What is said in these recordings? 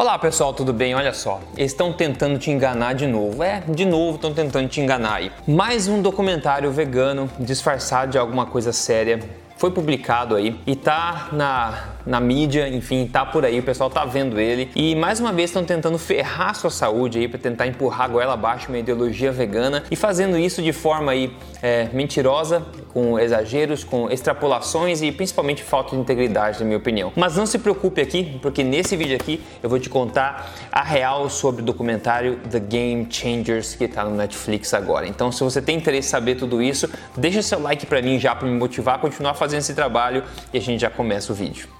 Olá pessoal, tudo bem? Olha só, estão tentando te enganar de novo. É, de novo estão tentando te enganar aí. Mais um documentário vegano disfarçado de alguma coisa séria foi publicado aí e tá na na mídia, enfim, tá por aí, o pessoal tá vendo ele. E mais uma vez estão tentando ferrar sua saúde aí para tentar empurrar a goela abaixo uma ideologia vegana e fazendo isso de forma aí é, mentirosa, com exageros, com extrapolações e principalmente falta de integridade, na minha opinião. Mas não se preocupe aqui, porque nesse vídeo aqui eu vou te contar a real sobre o documentário The Game Changers que está no Netflix agora. Então, se você tem interesse em saber tudo isso, deixa seu like para mim já para me motivar a continuar fazendo esse trabalho e a gente já começa o vídeo.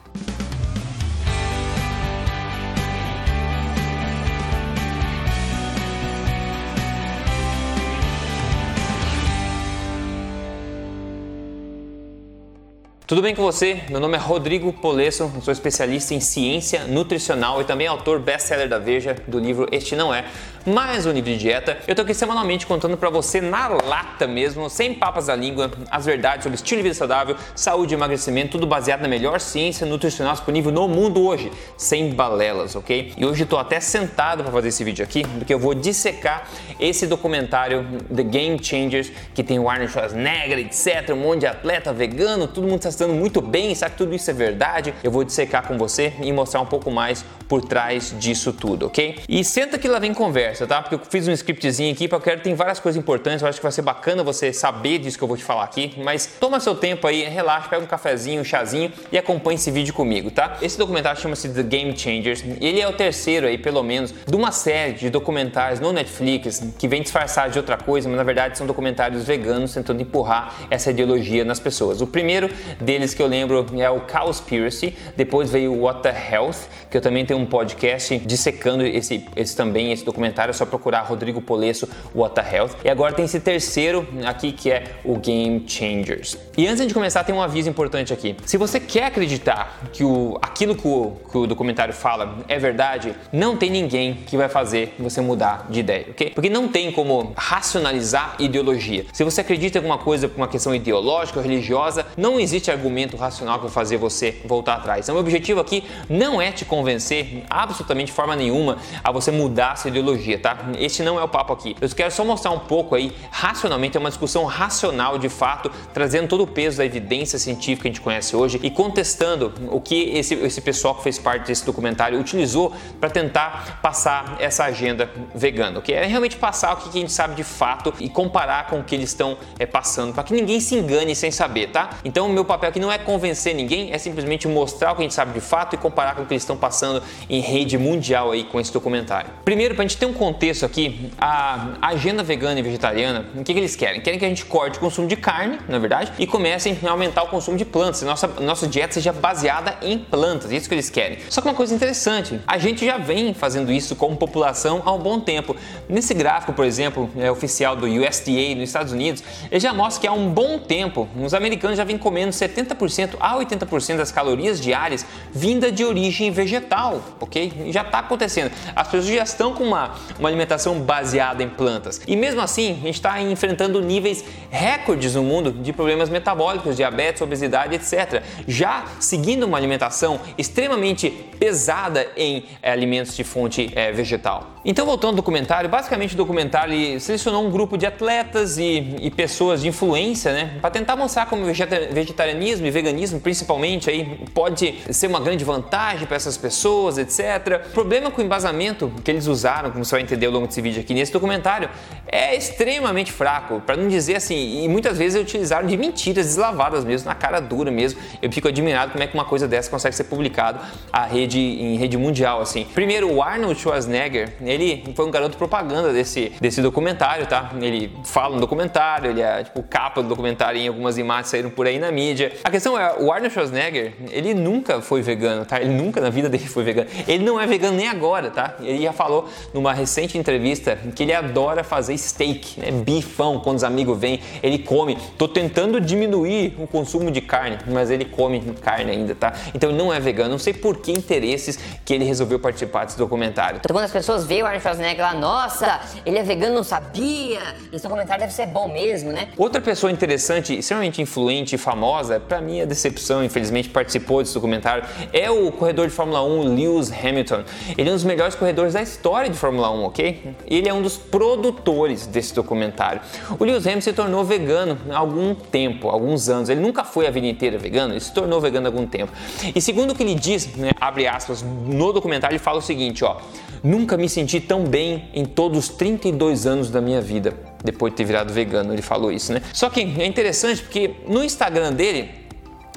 Tudo bem com você? Meu nome é Rodrigo Polesso, sou especialista em ciência nutricional e também autor best-seller da Veja do livro Este Não É, mais um livro de dieta. Eu tô aqui semanalmente contando para você na lata mesmo, sem papas da língua, as verdades sobre estilo de vida saudável, saúde e emagrecimento, tudo baseado na melhor ciência nutricional disponível no mundo hoje, sem balelas, ok? E hoje estou até sentado para fazer esse vídeo aqui, porque eu vou dissecar esse documentário The Game Changers, que tem o Arnold Schwarzenegger, etc, um monte de atleta vegano, todo mundo está estando muito bem, sabe que tudo isso é verdade? Eu vou dissecar com você e mostrar um pouco mais por trás disso tudo, ok? E senta que lá vem conversa, tá? Porque eu fiz um scriptzinho aqui, porque eu quero tem várias coisas importantes, eu acho que vai ser bacana você saber disso que eu vou te falar aqui, mas toma seu tempo aí, relaxa, pega um cafezinho, um chazinho e acompanhe esse vídeo comigo, tá? Esse documentário chama-se The Game Changers e ele é o terceiro aí, pelo menos, de uma série de documentários no Netflix que vem disfarçar de outra coisa, mas na verdade são documentários veganos tentando empurrar essa ideologia nas pessoas. O primeiro deles que eu lembro é o Cowspiracy, depois veio o What the Health, que eu também tenho um podcast dissecando esse, esse também, esse documentário, é só procurar Rodrigo Polesso, What the Health. E agora tem esse terceiro aqui que é o Game Changers. E antes de começar, tem um aviso importante aqui. Se você quer acreditar que o, aquilo que o, que o documentário fala é verdade, não tem ninguém que vai fazer você mudar de ideia, ok? Porque não tem como racionalizar ideologia. Se você acredita em alguma coisa por uma questão ideológica ou religiosa, não existe argumento racional que vai fazer você voltar atrás. Então, o objetivo aqui não é te convencer absolutamente de forma nenhuma a você mudar sua ideologia, tá? Este não é o papo aqui. Eu quero só mostrar um pouco aí, racionalmente, é uma discussão racional de fato, trazendo todo o peso da evidência científica que a gente conhece hoje e contestando o que esse, esse pessoal que fez parte desse documentário utilizou para tentar passar essa agenda vegana, que é realmente passar o que a gente sabe de fato e comparar com o que eles estão é, passando, para que ninguém se engane sem saber, tá? Então, o meu papel papel aqui não é convencer ninguém, é simplesmente mostrar o que a gente sabe de fato e comparar com o que eles estão passando em rede mundial aí com esse documentário. Primeiro, para a gente ter um contexto aqui, a agenda vegana e vegetariana, o que, que eles querem? Querem que a gente corte o consumo de carne, na verdade, e comecem a aumentar o consumo de plantas. Nossa, nossa dieta seja baseada em plantas, é isso que eles querem. Só que uma coisa interessante, a gente já vem fazendo isso como população há um bom tempo. Nesse gráfico, por exemplo, é oficial do USDA nos Estados Unidos, ele já mostra que há um bom tempo os americanos já vêm comendo 70 70% a 80% das calorias diárias vinda de origem vegetal, ok? Já está acontecendo. As pessoas já estão com uma, uma alimentação baseada em plantas. E mesmo assim, a gente está enfrentando níveis recordes no mundo de problemas metabólicos, diabetes, obesidade, etc. Já seguindo uma alimentação extremamente pesada em é, alimentos de fonte é, vegetal. Então, voltando ao documentário, basicamente o documentário selecionou um grupo de atletas e, e pessoas de influência, né, para tentar mostrar como vegetarianismo e veganismo, principalmente, aí pode ser uma grande vantagem para essas pessoas, etc. O problema com o embasamento que eles usaram, como você vai entender ao longo desse vídeo aqui nesse documentário, é extremamente fraco, para não dizer assim, e muitas vezes utilizaram de mentiras deslavadas mesmo, na cara dura mesmo. Eu fico admirado como é que uma coisa dessa consegue ser publicado a rede, em rede mundial, assim. Primeiro, o Arnold Schwarzenegger, ele foi um garoto propaganda desse, desse documentário, tá? Ele fala no documentário, ele é tipo capa do documentário em algumas imagens saíram por aí na mídia. A questão é, o Arnold Schwarzenegger, ele nunca foi vegano, tá? Ele nunca na vida dele foi vegano. Ele não é vegano nem agora, tá? Ele já falou numa recente entrevista que ele adora fazer steak, né? Bifão, quando os amigos vêm, ele come. Tô tentando diminuir o consumo de carne, mas ele come carne ainda, tá? Então ele não é vegano. Não sei por que interesses que ele resolveu participar desse documentário. Quando as pessoas veem o Arnold Schwarzenegger lá, nossa, ele é vegano, não sabia. Esse documentário deve ser bom mesmo, né? Outra pessoa interessante, extremamente influente e famosa, para mim a decepção, infelizmente participou desse documentário, é o corredor de Fórmula 1 Lewis Lewis Hamilton. Ele é um dos melhores corredores da história de Fórmula 1, ok? Ele é um dos produtores desse documentário. O Lewis Hamilton se tornou vegano há algum tempo, alguns anos. Ele nunca foi a vida inteira vegano, ele se tornou vegano há algum tempo. E segundo o que ele diz, né, abre aspas, no documentário ele fala o seguinte, ó: Nunca me senti tão bem em todos os 32 anos da minha vida, depois de ter virado vegano. Ele falou isso, né? Só que é interessante porque no Instagram dele,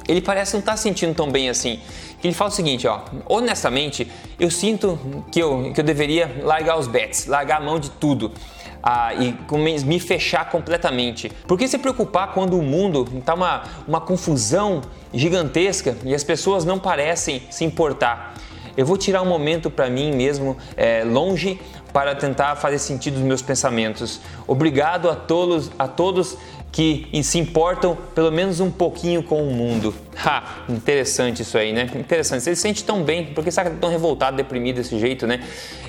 ele parece não estar tá sentindo tão bem assim. Ele fala o seguinte, ó, honestamente, eu sinto que eu, que eu deveria largar os bets, largar a mão de tudo. Ah, e me fechar completamente. Por que se preocupar quando o mundo está uma, uma confusão gigantesca e as pessoas não parecem se importar? Eu vou tirar um momento para mim mesmo, é, longe, para tentar fazer sentido dos meus pensamentos. Obrigado a todos, a todos que se importam pelo menos um pouquinho com o mundo. Ha, interessante isso aí, né? Interessante. Você se sente tão bem, por que está tão revoltado, deprimido desse jeito, né?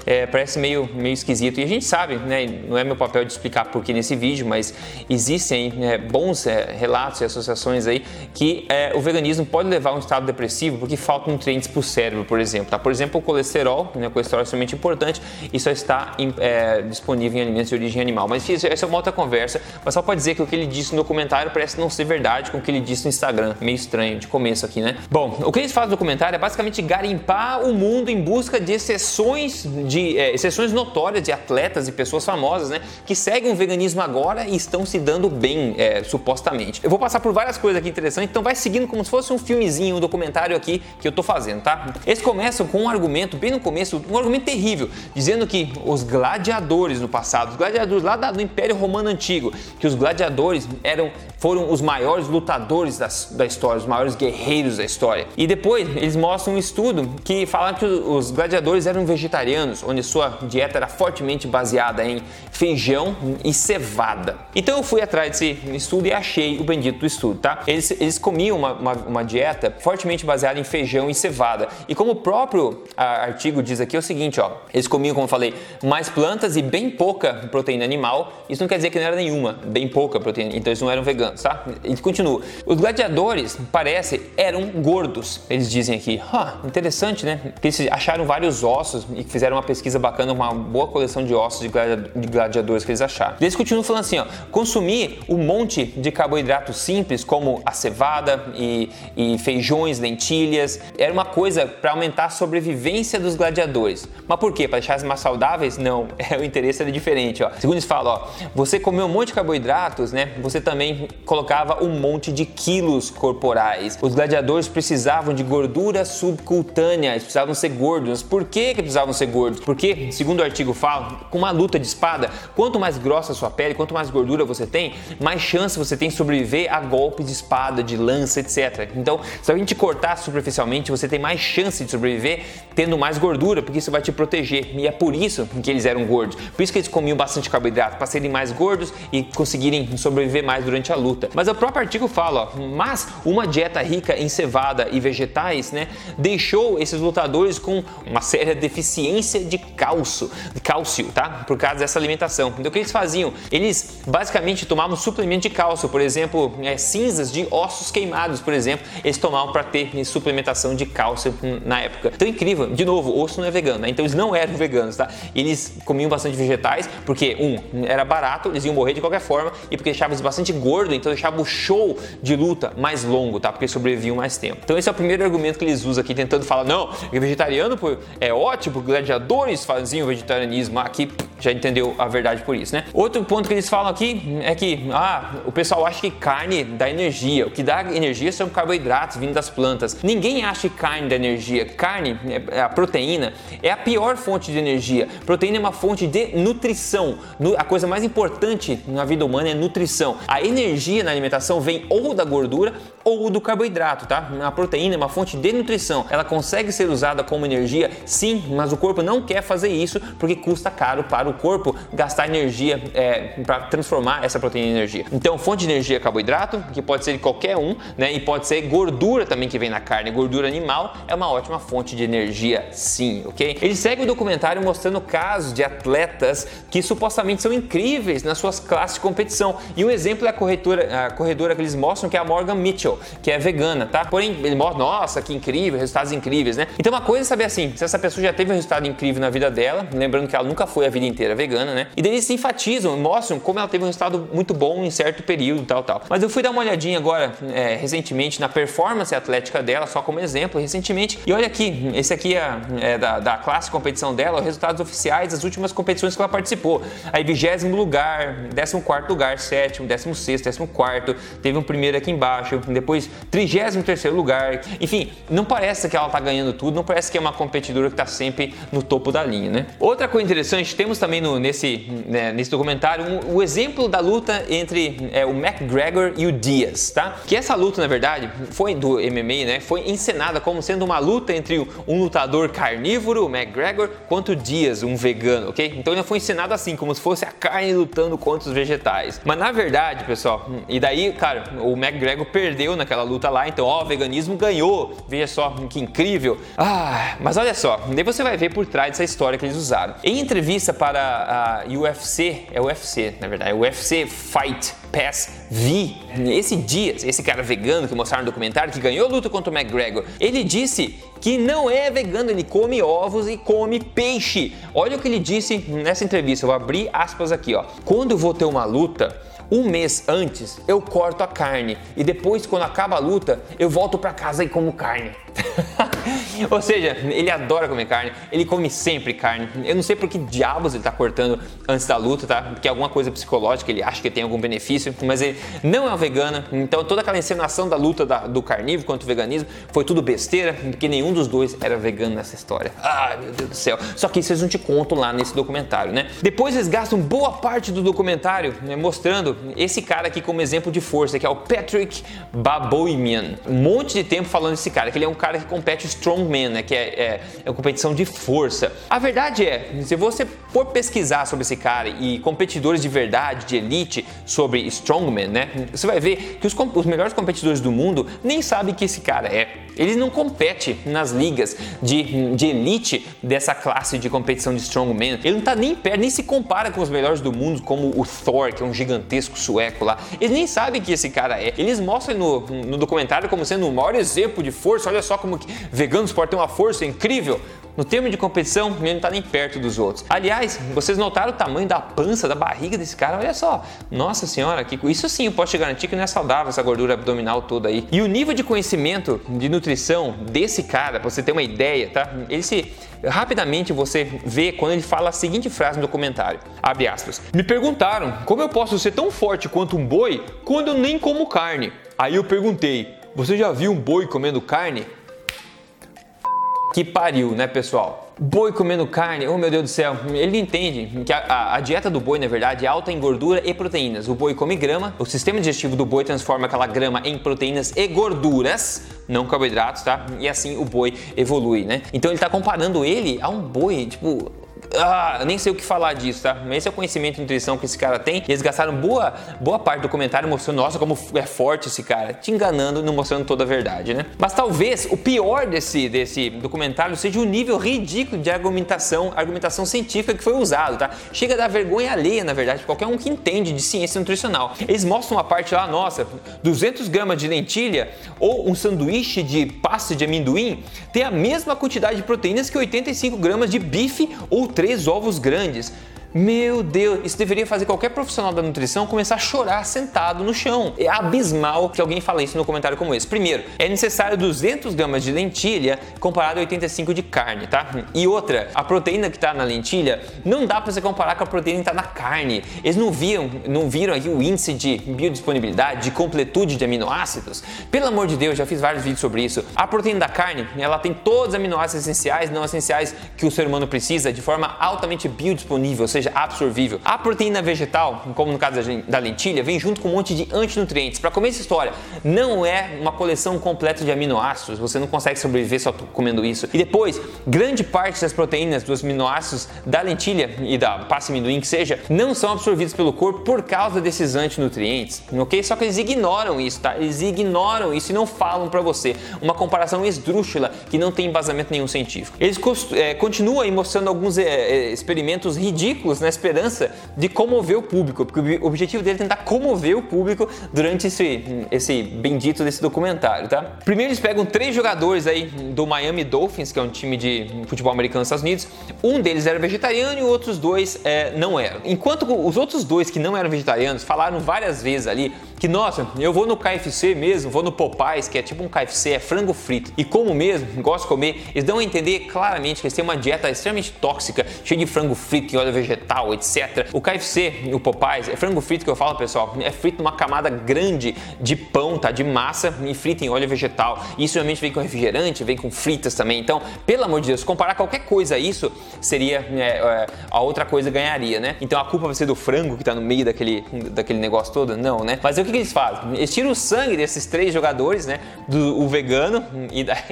É, parece meio, meio esquisito. E a gente sabe, né? Não é meu papel de explicar por que nesse vídeo, mas existem né, bons é, relatos e associações aí que é, o veganismo pode levar a um estado depressivo porque faltam nutrientes para o cérebro, por exemplo. Tá? Por exemplo, o colesterol, né? O colesterol é extremamente importante e só está em, é, disponível em alimentos de origem animal. Mas isso, essa é uma outra conversa. Mas só pode dizer que o que ele disse no documentário parece não ser verdade com o que ele disse no Instagram. Meio estranho de começo aqui, né? Bom, o que eles fazem no documentário é basicamente garimpar o mundo em busca de exceções, de é, exceções notórias de atletas e pessoas famosas, né? Que seguem o veganismo agora e estão se dando bem, é, supostamente. Eu vou passar por várias coisas aqui interessantes, então vai seguindo como se fosse um filmezinho, um documentário aqui que eu tô fazendo, tá? Eles começam com um argumento, bem no começo, um argumento terrível, dizendo que os gladiadores no passado, os gladiadores lá do Império Romano Antigo, que os gladiadores eram, foram os maiores lutadores da, da história, os maiores guerreiros da história. E depois eles mostram um estudo que fala que os gladiadores eram vegetarianos, onde sua dieta era fortemente baseada em feijão e cevada. Então eu fui atrás desse estudo e achei o bendito estudo, tá? Eles, eles comiam uma, uma, uma dieta fortemente baseada em feijão e cevada. E como o próprio artigo diz aqui, é o seguinte, ó. Eles comiam, como eu falei, mais plantas e bem pouca proteína animal. Isso não quer dizer que não era nenhuma, bem pouca proteína. Então eles não eram veganos, tá? Ele continua. Os gladiadores, parece, eram gordos. Eles dizem aqui. Interessante, né? Eles acharam vários ossos e fizeram uma pesquisa bacana, uma boa coleção de ossos de gladiadores que eles acharam. Eles continuam falando assim, ó, consumir um monte de carboidratos simples, como a cevada e, e feijões, lentilhas, era uma coisa para aumentar a sobrevivência dos gladiadores. Mas por quê? Para deixar eles mais saudáveis? Não, é, o interesse era diferente. Ó. Segundo eles falam, ó, você comeu um monte de carboidratos, né? Você também colocava um monte de quilos corporais. Os gladiadores precisavam de gordura subcutânea, eles precisavam ser gordos. Por que, que precisavam ser gordos? Porque, segundo o artigo fala, com uma luta de espada, quanto mais grossa a sua pele, quanto mais gordura você tem, mais chance você tem de sobreviver a golpes de espada, de lança, etc. Então, se a gente cortar superficialmente, você tem mais chance de sobreviver tendo mais gordura, porque isso vai te proteger. E é por isso que eles eram gordos. Por isso que eles comiam bastante carboidrato, para serem mais gordos e conseguirem sobreviver mais durante a luta. Mas o próprio artigo fala, ó, mas uma dieta rica em cevada e vegetais, né, deixou esses lutadores com uma séria deficiência de cálcio, de cálcio, tá? Por causa dessa alimentação. Então o que eles faziam? Eles basicamente tomavam suplemento de cálcio, por exemplo, é, cinzas de ossos queimados, por exemplo, eles tomavam para ter suplementação de cálcio na época. Então incrível, de novo, osso não é vegano, né? Então eles não eram veganos, tá? Eles comiam bastante vegetais porque um era barato, eles iam morrer de qualquer forma e porque deixava eles bastante gordo, então deixava o show de luta mais longo, tá? Porque sobreviviam mais tempo. Então esse é o primeiro argumento que eles usam aqui tentando falar, não, vegetariano é ótimo, gladiadores faziam vegetarianismo aqui já entendeu a verdade por isso, né? Outro ponto que eles falam aqui é que ah, o pessoal acha que carne dá energia. O que dá energia são carboidratos vindo das plantas. Ninguém acha que carne dá energia. Carne, é, a proteína, é a pior fonte de energia. Proteína é uma fonte de nutrição. A coisa mais importante na vida humana é nutrição. A energia na alimentação vem ou da gordura ou do carboidrato, tá? A proteína é uma fonte de nutrição. Ela consegue ser usada como energia, sim, mas o corpo não quer fazer isso porque custa caro para o corpo gastar energia é, para transformar essa proteína em energia. Então, fonte de energia é carboidrato, que pode ser de qualquer um, né? E pode ser gordura também que vem na carne. Gordura animal é uma ótima fonte de energia, sim, ok? Ele segue o documentário mostrando casos de atletas que supostamente são incríveis nas suas classes de competição. E um exemplo é a corretora, a corredora que eles mostram, que é a Morgan Mitchell. Que é vegana, tá? Porém, ele mostra, nossa, que incrível, resultados incríveis, né? Então, uma coisa é saber assim, se essa pessoa já teve um resultado incrível na vida dela, lembrando que ela nunca foi a vida inteira vegana, né? E daí eles enfatizam, mostram como ela teve um resultado muito bom em certo período, tal, tal. Mas eu fui dar uma olhadinha agora, é, recentemente, na performance atlética dela, só como exemplo, recentemente. E olha aqui, esse aqui é, é da, da classe competição dela, os resultados oficiais das últimas competições que ela participou. Aí, vigésimo lugar, décimo quarto lugar, sétimo, décimo sexto, décimo quarto, teve um primeiro aqui embaixo, depois trigésimo terceiro lugar. Enfim, não parece que ela tá ganhando tudo, não parece que é uma competidora que tá sempre no topo da linha, né? Outra coisa interessante, temos também no, nesse, né, nesse documentário um, o exemplo da luta entre é, o McGregor e o Diaz, tá? Que essa luta, na verdade, foi do MMA, né? Foi encenada como sendo uma luta entre um lutador carnívoro, o McGregor, contra o Diaz, um vegano, ok? Então ele foi encenado assim, como se fosse a carne lutando contra os vegetais. Mas na verdade, pessoal, e daí, cara, o McGregor perdeu naquela luta lá, então, ó, o veganismo ganhou. Veja só que incrível. Ah, mas olha só, daí você vai ver por trás dessa história que eles usaram. Em entrevista para a UFC, é UFC, na verdade, é UFC Fight Pass V, esse Dias, esse cara vegano que mostraram no documentário, que ganhou a luta contra o McGregor, ele disse que não é vegano, ele come ovos e come peixe. Olha o que ele disse nessa entrevista, eu vou abrir aspas aqui, ó. Quando eu vou ter uma luta, um mês antes eu corto a carne e depois, quando acaba a luta, eu volto para casa e como carne. Ou seja, ele adora comer carne, ele come sempre carne. Eu não sei por que diabos ele tá cortando antes da luta, tá? Porque alguma coisa psicológica, ele acha que tem algum benefício, mas ele não é um vegano. Então toda aquela encenação da luta da, do carnívoro contra o veganismo foi tudo besteira, porque nenhum dos dois era vegano nessa história. Ai meu Deus do céu. Só que isso eles não te contam lá nesse documentário, né? Depois eles gastam boa parte do documentário né, mostrando esse cara aqui como exemplo de força, que é o Patrick Baboimian. Um monte de tempo falando desse cara, que ele é um cara que compete strongman, né? Que é, é, é uma competição de força. A verdade é, se você for pesquisar sobre esse cara e competidores de verdade, de elite, sobre strongman, né? Você vai ver que os, os melhores competidores do mundo nem sabem que esse cara é. Ele não compete nas ligas de, de elite dessa classe de competição de strongman. Ele não tá nem perto, nem se compara com os melhores do mundo, como o Thor, que é um gigantesco sueco lá. Eles nem sabem que esse cara é. Eles mostram no, no documentário como sendo o maior exemplo de força. Olha só como que veganos podem ter uma força incrível. No termo de competição, ele não está nem perto dos outros. Aliás, vocês notaram o tamanho da pança, da barriga desse cara? Olha só. Nossa senhora, que isso sim eu posso te garantir que não é saudável essa gordura abdominal toda aí. E o nível de conhecimento de nutrição desse cara, pra você ter uma ideia, tá? Ele se rapidamente você vê quando ele fala a seguinte frase no documentário. Abre aspas. Me perguntaram como eu posso ser tão forte quanto um boi quando eu nem como carne. Aí eu perguntei: "Você já viu um boi comendo carne?" Que pariu, né, pessoal? Boi comendo carne, oh meu Deus do céu, ele entende que a, a, a, dieta do boi, na verdade, é alta em gordura e proteínas. O boi come grama, o sistema digestivo do boi transforma aquela grama em proteínas e gorduras, não carboidratos, tá? E assim o boi evolui, né? Então ele tá comparando ele a um boi, tipo, ah, nem sei o que falar disso, tá? Esse é o conhecimento de nutrição que esse cara tem. E eles gastaram boa, boa parte do comentário mostrando, nossa, como é forte esse cara. Te enganando e não mostrando toda a verdade, né? Mas talvez o pior desse, desse documentário seja o nível ridículo de argumentação, argumentação científica que foi usado, tá? Chega a dar vergonha alheia, na verdade, qualquer um que entende de ciência nutricional. Eles mostram uma parte lá, nossa, 200 gramas de lentilha ou um sanduíche de pasta de amendoim tem a mesma quantidade de proteínas que 85 gramas de bife ou três ovos grandes. Meu Deus, isso deveria fazer qualquer profissional da nutrição começar a chorar sentado no chão. É abismal que alguém fale isso no comentário como esse. Primeiro, é necessário 200 gramas de lentilha comparado a 85 de carne, tá? E outra, a proteína que está na lentilha não dá para você comparar com a proteína que está na carne. Eles não viram, não viram aqui o índice de biodisponibilidade, de completude de aminoácidos? Pelo amor de Deus, já fiz vários vídeos sobre isso. A proteína da carne, ela tem todos os aminoácidos essenciais, não essenciais que o ser humano precisa de forma altamente biodisponível, ou seja, seja absorvível. A proteína vegetal, como no caso da lentilha, vem junto com um monte de antinutrientes. Para comer essa história, não é uma coleção completa de aminoácidos, você não consegue sobreviver só comendo isso. E depois, grande parte das proteínas dos aminoácidos da lentilha e da pasta amendoim que seja, não são absorvidos pelo corpo por causa desses antinutrientes, ok? Só que eles ignoram isso, tá? Eles ignoram isso e não falam para você. Uma comparação esdrúxula que não tem embasamento nenhum científico. Eles é, continuam aí mostrando alguns é, experimentos ridículos na esperança de comover o público, porque o objetivo dele é tentar comover o público durante esse, esse bendito desse documentário, tá? Primeiro eles pegam três jogadores aí do Miami Dolphins, que é um time de futebol americano nos Estados Unidos. Um deles era vegetariano e outros dois é, não eram. Enquanto os outros dois que não eram vegetarianos falaram várias vezes ali que, nossa, eu vou no KFC mesmo, vou no Popeyes, que é tipo um KFC, é frango frito, e como mesmo, gosto de comer, eles dão a entender claramente que eles têm uma dieta extremamente tóxica, cheia de frango frito e óleo vegetal, etc. O KFC, o Popeyes, é frango frito que eu falo, pessoal, é frito numa camada grande de pão, tá? De massa e frito em óleo vegetal. Isso realmente vem com refrigerante, vem com fritas também. Então, pelo amor de Deus, comparar qualquer coisa a isso, seria é, é, a outra coisa ganharia, né? Então a culpa vai ser do frango que tá no meio daquele, daquele negócio todo? Não, né? Mas o que que eles fazem? Eles tiram o sangue desses três jogadores, né? Do o vegano e daí,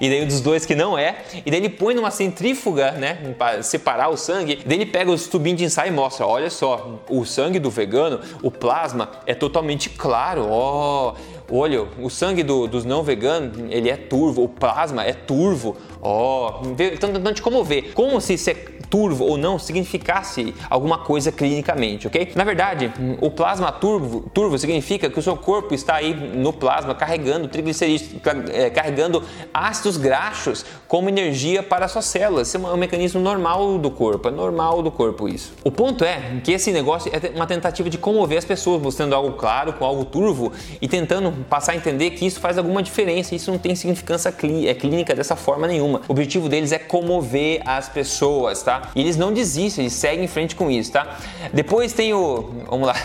e daí dos dois que não é. E daí ele põe numa centrífuga, né? Para separar o sangue. Daí ele pega os tubinhos de ensaio mostra: olha só, o sangue do vegano, o plasma é totalmente claro. Ó. Oh, olha, o sangue do, dos não veganos, ele é turvo, o plasma é turvo. Ó, oh, estão tentando te comover. Como se isso é turvo ou não significasse alguma coisa clinicamente, ok? Na verdade, o plasma turvo, turvo significa que o seu corpo está aí no plasma carregando triglicerídeos, é, carregando ácidos graxos como energia para suas células. Isso é um mecanismo normal do corpo, é normal do corpo isso. O ponto é que esse negócio é uma tentativa de comover as pessoas, mostrando algo claro com algo turvo e tentando passar a entender que isso faz alguma diferença. Isso não tem significância é clínica dessa forma nenhuma. O objetivo deles é comover as pessoas, tá? E eles não desistem, eles seguem em frente com isso, tá? Depois tem o, vamos lá,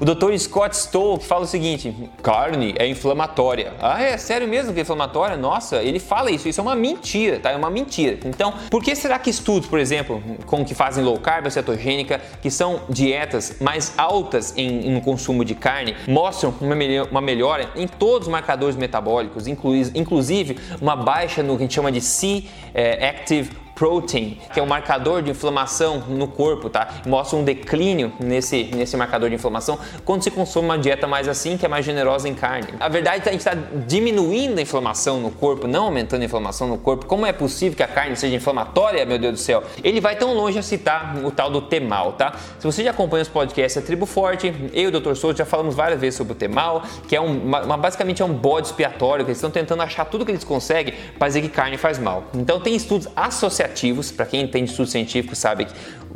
o Dr. Scott Stoll fala o seguinte: carne é inflamatória. Ah, é sério mesmo que é inflamatória? Nossa, ele fala isso. Isso é uma mentira, tá? É uma mentira. Então, por que será que estudos, por exemplo, com que fazem low carb, cetogênica, que são dietas mais altas em, em consumo de carne, mostram uma, uma melhora em todos os marcadores metabólicos, inclusive uma baixa no que a gente chama de C-Active eh, protein, que é um marcador de inflamação no corpo, tá? Mostra um declínio nesse, nesse marcador de inflamação quando se consome uma dieta mais assim, que é mais generosa em carne. A verdade é que a gente está diminuindo a inflamação no corpo, não aumentando a inflamação no corpo. Como é possível que a carne seja inflamatória, meu Deus do céu? Ele vai tão longe a citar o tal do temal, tá? Se você já acompanha os podcasts da Tribo Forte, eu e o Dr. Souza já falamos várias vezes sobre o temal, que é um, uma, basicamente é um bode expiatório, que eles estão tentando achar tudo que eles conseguem para dizer que carne faz mal. Então tem estudos associativos associativos, para quem entende estudo científico sabe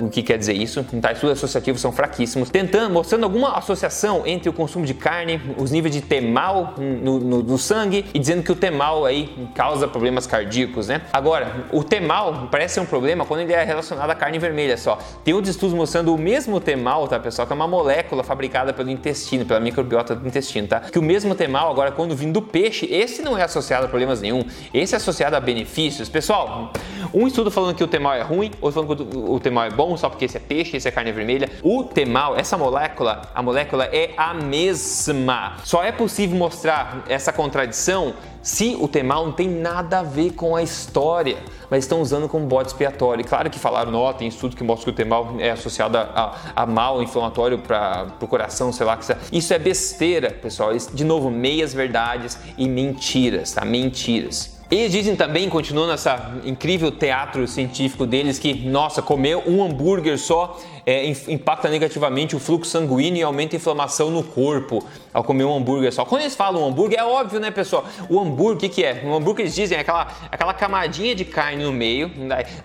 o que quer dizer isso, tá? estudos associativos são fraquíssimos, tentando, mostrando alguma associação entre o consumo de carne, os níveis de temal no, no, no sangue e dizendo que o temal aí causa problemas cardíacos, né? Agora, o temal parece ser um problema quando ele é relacionado à carne vermelha só. Tem outros estudos mostrando o mesmo temal, tá pessoal, que é uma molécula fabricada pelo intestino, pela microbiota do intestino, tá? Que o mesmo temal agora quando vindo do peixe, esse não é associado a problemas nenhum, esse é associado a benefícios. Pessoal, um estudo falando que o temal é ruim, outro falando que o temal é bom, só porque esse é peixe, esse é carne vermelha. O temal, essa molécula, a molécula é a mesma. Só é possível mostrar essa contradição se o temal não tem nada a ver com a história, mas estão usando como bode expiatório. Claro que falaram, não, tem estudo que mostra que o temal é associado a, a, a mal inflamatório para o coração, sei lá. Isso é besteira, pessoal. De novo, meias verdades e mentiras, tá? Mentiras. Eles dizem também, continuando essa incrível teatro científico deles, que, nossa, comer um hambúrguer só é, impacta negativamente o fluxo sanguíneo e aumenta a inflamação no corpo ao comer um hambúrguer só. Quando eles falam hambúrguer, é óbvio, né, pessoal? O hambúrguer, o que, que é? O hambúrguer, eles dizem, é aquela, aquela camadinha de carne no meio,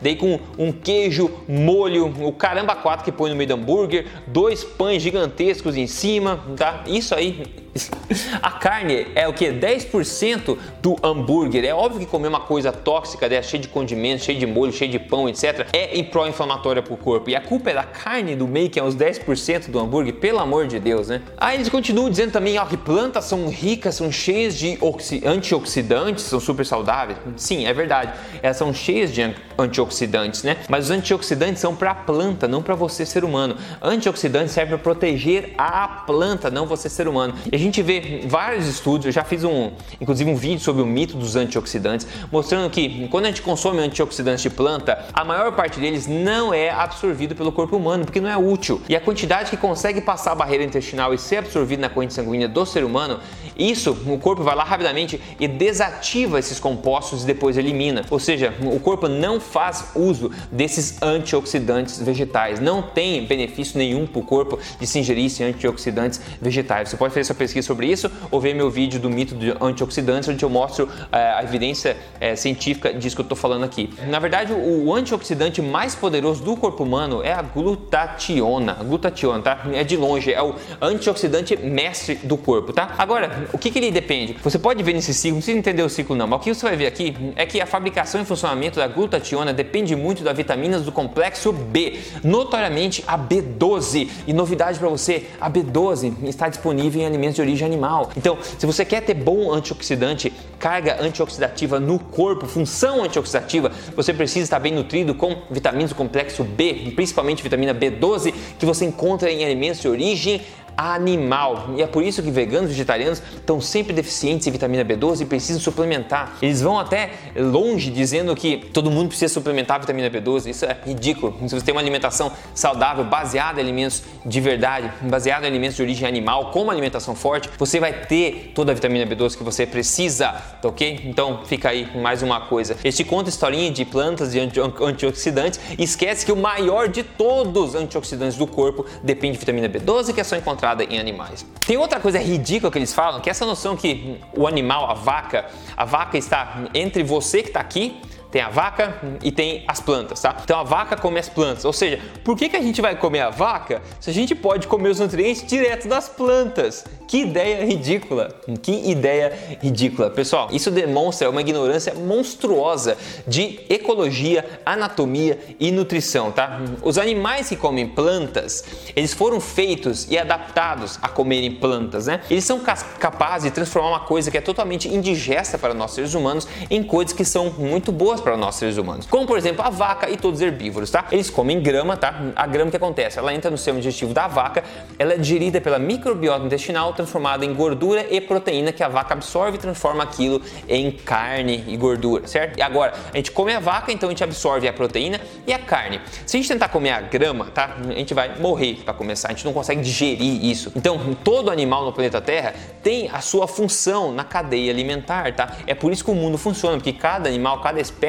daí com um queijo, molho, o caramba quatro que põe no meio do hambúrguer, dois pães gigantescos em cima, tá? Isso aí a carne é o que? 10% do hambúrguer. É óbvio que comer uma coisa tóxica, né, cheia de condimentos, cheia de molho, cheia de pão, etc., é pró-inflamatória para o corpo. E a culpa é da carne do meio, que é uns 10% do hambúrguer, pelo amor de Deus, né? Aí eles continuam dizendo também ó, que plantas são ricas, são cheias de antioxidantes, são super saudáveis. Sim, é verdade. Elas são cheias de antioxidantes, né? Mas os antioxidantes são para planta, não para você ser humano. Antioxidantes servem para proteger a planta, não você ser humano. E a gente gente vê vários estudos, eu já fiz um, inclusive um vídeo sobre o mito dos antioxidantes, mostrando que quando a gente consome antioxidantes de planta, a maior parte deles não é absorvido pelo corpo humano, porque não é útil. E a quantidade que consegue passar a barreira intestinal e ser absorvido na corrente sanguínea do ser humano, isso o corpo vai lá rapidamente e desativa esses compostos e depois elimina. Ou seja, o corpo não faz uso desses antioxidantes vegetais. Não tem benefício nenhum para o corpo de se ingerir esses antioxidantes vegetais. Você pode fazer sua pesquisa sobre isso ou ver meu vídeo do mito de antioxidantes, onde eu mostro uh, a evidência uh, científica disso que eu estou falando aqui. Na verdade, o antioxidante mais poderoso do corpo humano é a glutationa. Glutationa, tá? É de longe, é o antioxidante mestre do corpo, tá? Agora, o que, que ele depende? Você pode ver nesse ciclo, não precisa entender o ciclo não, mas o que você vai ver aqui é que a fabricação e funcionamento da glutationa depende muito das vitaminas do complexo B, notoriamente a B12. E novidade para você, a B12 está disponível em alimentos de origem animal. Então, se você quer ter bom antioxidante, carga antioxidativa no corpo, função antioxidativa, você precisa estar bem nutrido com vitaminas do complexo B, principalmente vitamina B12, que você encontra em alimentos de origem animal. E é por isso que veganos e vegetarianos estão sempre deficientes em vitamina B12 e precisam suplementar. Eles vão até longe dizendo que todo mundo precisa suplementar vitamina B12. Isso é ridículo. Se você tem uma alimentação saudável, baseada em alimentos de verdade, baseada em alimentos de origem animal, com uma alimentação forte, você vai ter toda a vitamina B12 que você precisa, tá ok? Então fica aí mais uma coisa. Este conta historinha de plantas e antioxidantes e esquece que o maior de todos os antioxidantes do corpo depende de vitamina B12 que é só encontrar em animais. Tem outra coisa ridícula que eles falam, que é essa noção que o animal, a vaca, a vaca está entre você que está aqui tem a vaca e tem as plantas, tá? Então a vaca come as plantas. Ou seja, por que, que a gente vai comer a vaca se a gente pode comer os nutrientes direto das plantas? Que ideia ridícula! Que ideia ridícula. Pessoal, isso demonstra uma ignorância monstruosa de ecologia, anatomia e nutrição, tá? Os animais que comem plantas, eles foram feitos e adaptados a comerem plantas, né? Eles são capazes de transformar uma coisa que é totalmente indigesta para nós seres humanos em coisas que são muito boas para nós seres humanos. Como por exemplo a vaca e todos os herbívoros, tá? Eles comem grama, tá? A grama que acontece? Ela entra no sistema digestivo da vaca, ela é digerida pela microbiota intestinal, transformada em gordura e proteína que a vaca absorve e transforma aquilo em carne e gordura, certo? E agora, a gente come a vaca, então a gente absorve a proteína e a carne. Se a gente tentar comer a grama, tá? A gente vai morrer para começar, a gente não consegue digerir isso. Então, todo animal no planeta Terra tem a sua função na cadeia alimentar, tá? É por isso que o mundo funciona, porque cada animal, cada espécie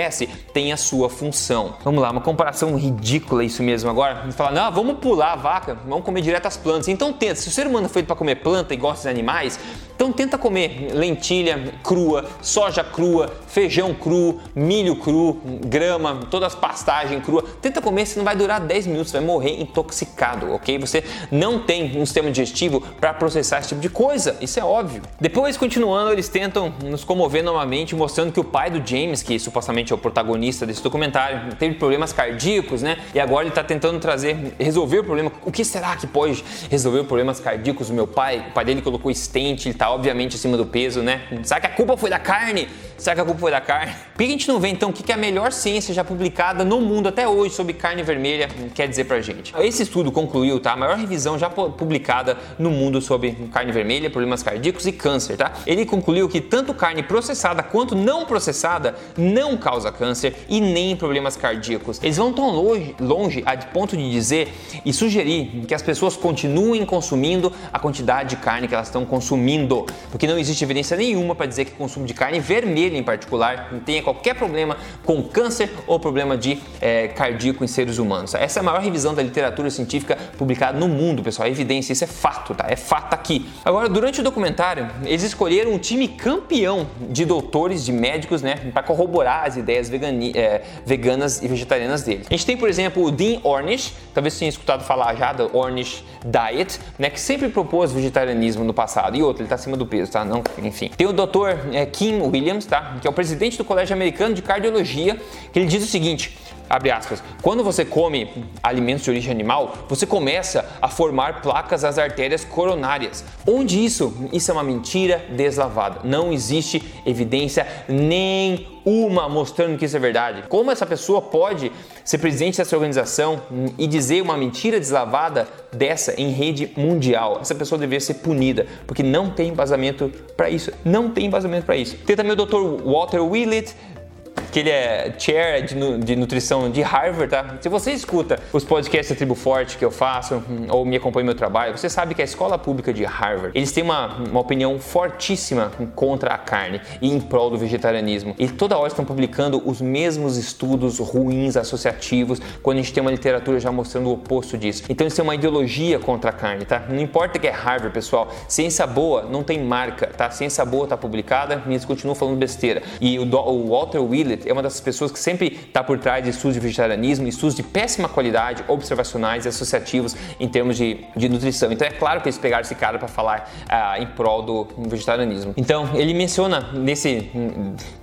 tem a sua função. Vamos lá, uma comparação ridícula isso mesmo agora. Você fala, não, vamos pular a vaca, vamos comer direto as plantas. Então tenta, se o ser humano é feito para comer planta e gosta de animais, então tenta comer lentilha crua, soja crua, feijão cru, milho cru, grama, todas as pastagens cruas. Tenta comer, você não vai durar 10 minutos, vai morrer intoxicado, ok? Você não tem um sistema digestivo para processar esse tipo de coisa, isso é óbvio. Depois, continuando, eles tentam nos comover novamente, mostrando que o pai do James, que supostamente é o protagonista desse documentário, teve problemas cardíacos, né? E agora ele está tentando trazer, resolver o problema. O que será que pode resolver problemas cardíacos do meu pai? O pai dele colocou stent, ele tá obviamente acima do peso, né? Será que a culpa foi da carne? Será que a culpa foi da carne? Por que a gente não vê então o que a melhor ciência já publicada no mundo até hoje sobre carne vermelha quer dizer pra gente? Esse estudo concluiu, tá? A maior revisão já publicada no mundo sobre carne vermelha, problemas cardíacos e câncer, tá? Ele concluiu que tanto carne processada quanto não processada não causa câncer e nem problemas cardíacos. Eles vão tão longe, longe a ponto de dizer e sugerir que as pessoas continuem consumindo a quantidade de carne que elas estão consumindo, porque não existe evidência nenhuma para dizer que o consumo de carne vermelha em particular tenha qualquer problema com câncer ou problema de é, cardíaco em seres humanos. Essa é a maior revisão da literatura científica publicada no mundo, pessoal. É evidência, isso é fato, tá? É fato aqui. Agora, durante o documentário, eles escolheram um time campeão de doutores, de médicos, né, para corroborar as ideias vegani, é, veganas e vegetarianas dele. A gente tem, por exemplo, o Dean Ornish, talvez tenha escutado falar já da Ornish Diet, né, que sempre propôs vegetarianismo no passado. E outro, ele está acima do peso, tá? Não, enfim. Tem o Dr. É, Kim Williams, tá? Que é o presidente do Colégio Americano de Cardiologia, que ele diz o seguinte: abre aspas, quando você come alimentos de origem animal, você começa a formar placas nas artérias coronárias. Onde isso? Isso é uma mentira deslavada. Não existe evidência nenhuma mostrando que isso é verdade. Como essa pessoa pode ser presidente dessa organização e dizer uma mentira deslavada dessa em rede mundial? Essa pessoa deveria ser punida, porque não tem embasamento para isso. Não tem embasamento para isso. Tem também o Dr. Walter Willett, que ele é chair de, de, nutrição de Harvard, tá? Se você escuta os podcasts da Tribo Forte que eu faço hum, ou me acompanha no meu trabalho, você sabe que a escola pública de Harvard, eles têm uma, uma opinião fortíssima contra a carne e em prol do vegetarianismo. E toda hora estão publicando os mesmos estudos ruins associativos, quando a gente tem uma literatura já mostrando o oposto disso. Então eles têm uma ideologia contra a carne, tá? Não importa que é Harvard, pessoal. Ciência boa não tem marca, tá? Ciência boa tá publicada e eles continuam falando besteira. E o, o Walter Willett é uma das pessoas que sempre está por trás de estudos de vegetarianismo, estudos de péssima qualidade, observacionais e associativos em termos de, de nutrição. Então é claro que eles pegaram esse cara para falar ah, em prol do vegetarianismo. Então ele menciona nesse,